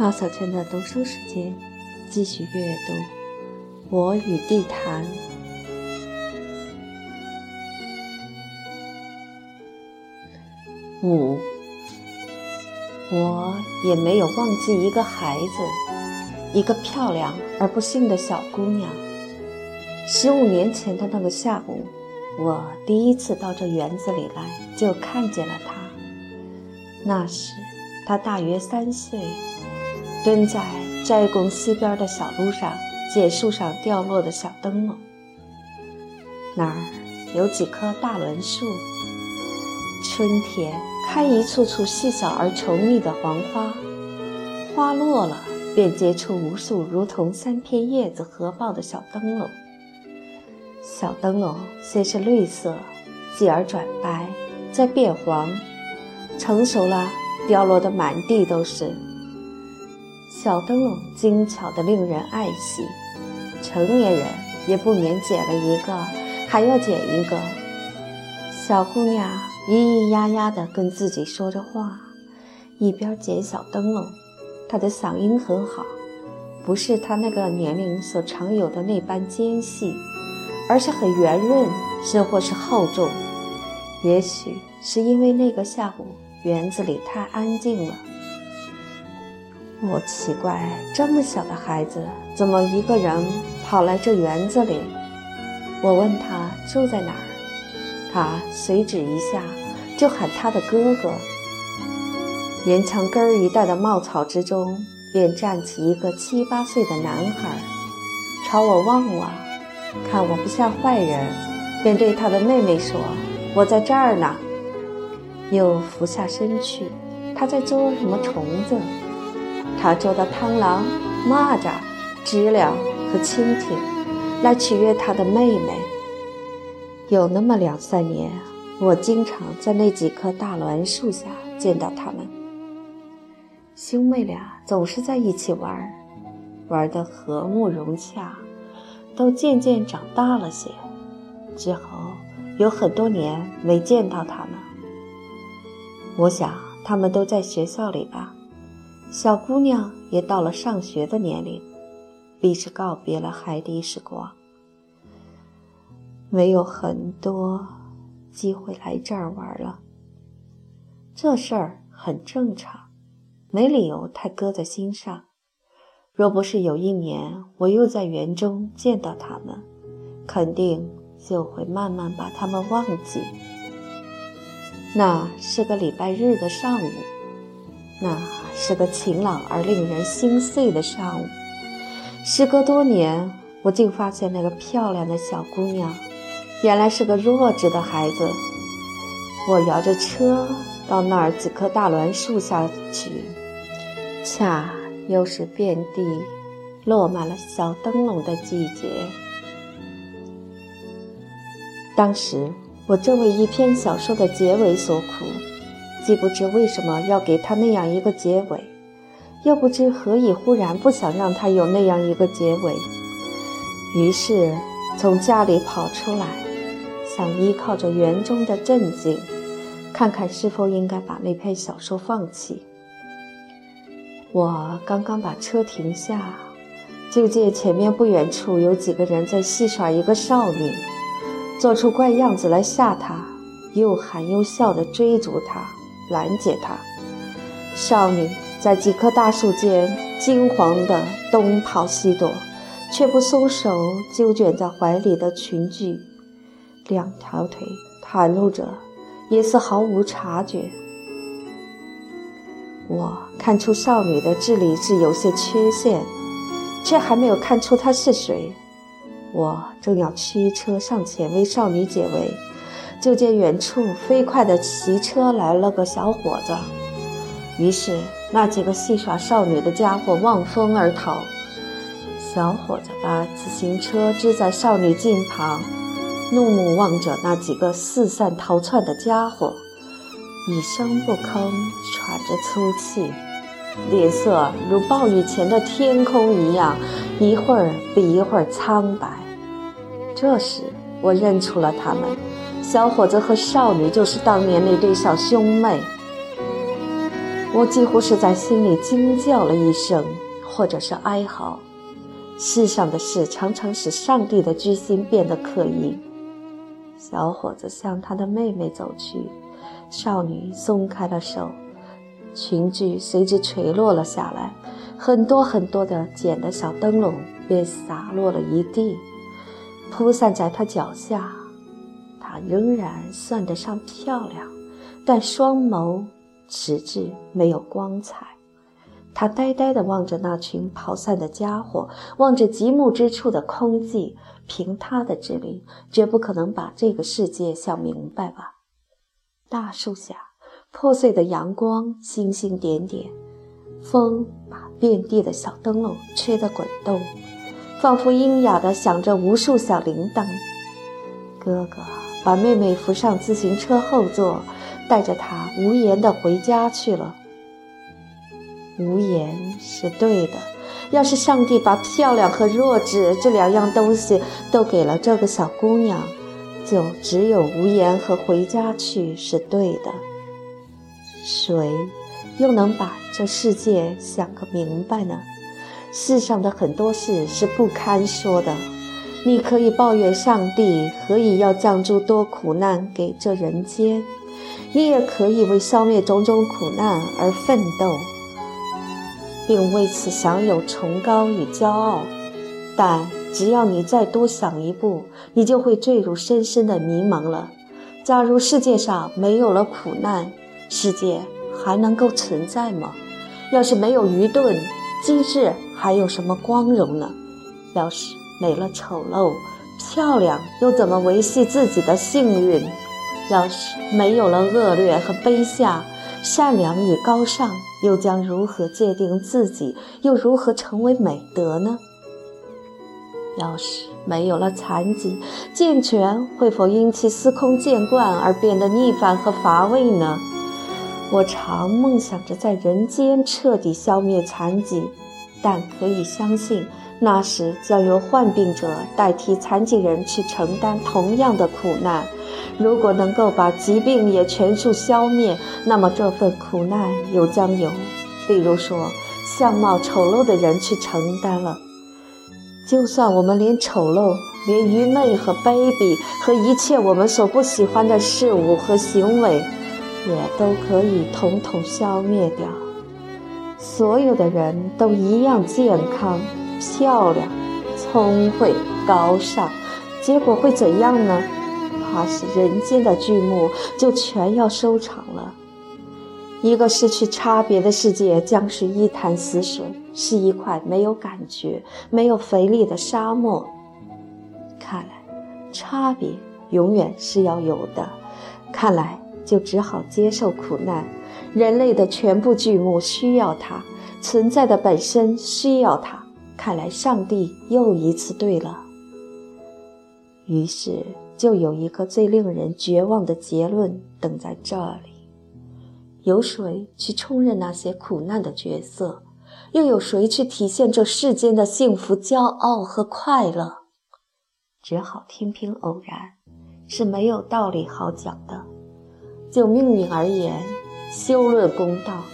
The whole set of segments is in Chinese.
马小圈的读书时间，继续阅读《我与地坛》。五，我也没有忘记一个孩子，一个漂亮而不幸的小姑娘。十五年前的那个下午，我第一次到这园子里来，就看见了她。那时，她大约三岁。蹲在斋宫西边的小路上，捡树上掉落的小灯笼。那儿有几棵大栾树，春天开一簇簇细小而稠密的黄花，花落了便结出无数如同三片叶子合抱的小灯笼。小灯笼先是绿色，继而转白，再变黄，成熟了，掉落的满地都是。小灯笼精巧的令人爱惜，成年人也不免捡了一个，还要捡一个。小姑娘咿咿呀呀地跟自己说着话，一边捡小灯笼。她的嗓音很好，不是她那个年龄所常有的那般尖细，而是很圆润，甚或是厚重。也许是因为那个下午园子里太安静了。我奇怪，这么小的孩子怎么一个人跑来这园子里？我问他住在哪儿，他随指一下，就喊他的哥哥。沿墙根儿一带的茂草之中，便站起一个七八岁的男孩，朝我望望，看我不像坏人，便对他的妹妹说：“我在这儿呢。”又俯下身去，他在捉什么虫子？他捉的螳螂、蚂蚱、知了和蜻蜓，来取悦他的妹妹。有那么两三年，我经常在那几棵大栾树下见到他们。兄妹俩总是在一起玩，玩得和睦融洽，都渐渐长大了些。之后有很多年没见到他们，我想他们都在学校里吧。小姑娘也到了上学的年龄，必是告别了海底时光，没有很多机会来这儿玩了。这事儿很正常，没理由太搁在心上。若不是有一年我又在园中见到他们，肯定就会慢慢把他们忘记。那是个礼拜日的上午，那。是个晴朗而令人心碎的上午。时隔多年，我竟发现那个漂亮的小姑娘，原来是个弱智的孩子。我摇着车到那儿几棵大栾树下去，恰又是遍地落满了小灯笼的季节。当时我正为一篇小说的结尾所苦。既不知为什么要给他那样一个结尾，又不知何以忽然不想让他有那样一个结尾，于是从家里跑出来，想依靠着园中的镇静，看看是否应该把那篇小说放弃。我刚刚把车停下，就见前面不远处有几个人在戏耍一个少女，做出怪样子来吓她，又喊又笑地追逐她。拦截他，少女在几棵大树间惊慌地东跑西躲，却不松手揪卷在怀里的裙裾，两条腿袒露着，也似毫无察觉。我看出少女的智力是有些缺陷，却还没有看出她是谁。我正要驱车上前为少女解围。就见远处飞快地骑车来了个小伙子，于是那几个戏耍少女的家伙望风而逃。小伙子把自行车支在少女近旁，怒目望着那几个四散逃窜的家伙，一声不吭，喘着粗气，脸色如暴雨前的天空一样，一会儿比一会儿苍白。这时，我认出了他们。小伙子和少女就是当年那对小兄妹。我几乎是在心里惊叫了一声，或者是哀嚎。世上的事常常使上帝的居心变得刻意。小伙子向他的妹妹走去，少女松开了手，裙裾随之垂落了下来，很多很多的捡的小灯笼便洒落了一地，铺散在他脚下。她仍然算得上漂亮，但双眸。迟滞，没有光彩。他呆呆地望着那群跑散的家伙，望着极目之处的空寂。凭他的智力，绝不可能把这个世界想明白吧？大树下，破碎的阳光，星星点点，风把遍地的小灯笼吹得滚动，仿佛优雅地响着无数小铃铛。哥哥把妹妹扶上自行车后座。带着她无言的回家去了。无言是对的。要是上帝把漂亮和弱智这两样东西都给了这个小姑娘，就只有无言和回家去是对的。谁又能把这世界想个明白呢？世上的很多事是不堪说的。你可以抱怨上帝何以要降诸多苦难给这人间。你也可以为消灭种种苦难而奋斗，并为此享有崇高与骄傲，但只要你再多想一步，你就会坠入深深的迷茫了。假如世界上没有了苦难，世界还能够存在吗？要是没有愚钝、机智，还有什么光荣呢？要是没了丑陋、漂亮，又怎么维系自己的幸运？要是没有了恶劣和卑下，善良与高尚，又将如何界定自己？又如何成为美德呢？要是没有了残疾，健全会否因其司空见惯而变得逆反和乏味呢？我常梦想着在人间彻底消灭残疾，但可以相信，那时将由患病者代替残疾人去承担同样的苦难。如果能够把疾病也全数消灭，那么这份苦难又将由，比如说相貌丑陋的人去承担了。就算我们连丑陋、连愚昧和卑鄙和一切我们所不喜欢的事物和行为，也都可以统统消灭掉。所有的人都一样健康、漂亮、聪慧、高尚，结果会怎样呢？怕是人间的剧目就全要收场了。一个失去差别的世界将是一潭死水，是一块没有感觉、没有肥力的沙漠。看来，差别永远是要有的。看来，就只好接受苦难。人类的全部剧目需要它，存在的本身需要它。看来，上帝又一次对了。于是。就有一个最令人绝望的结论等在这里：有谁去充任那些苦难的角色？又有谁去体现这世间的幸福、骄傲和快乐？只好听凭偶然，是没有道理好讲的。就命运而言，休论公道。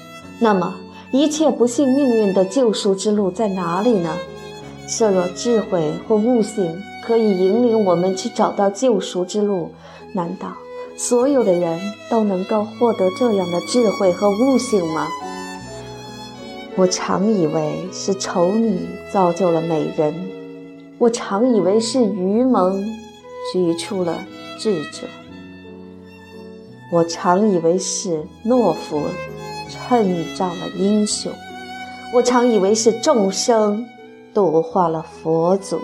那么，一切不幸命运的救赎之路在哪里呢？设若智慧或悟性。可以引领我们去找到救赎之路，难道所有的人都能够获得这样的智慧和悟性吗？我常以为是丑女造就了美人，我常以为是愚蒙举出了智者，我常以为是懦夫衬照了英雄，我常以为是众生度化了佛祖。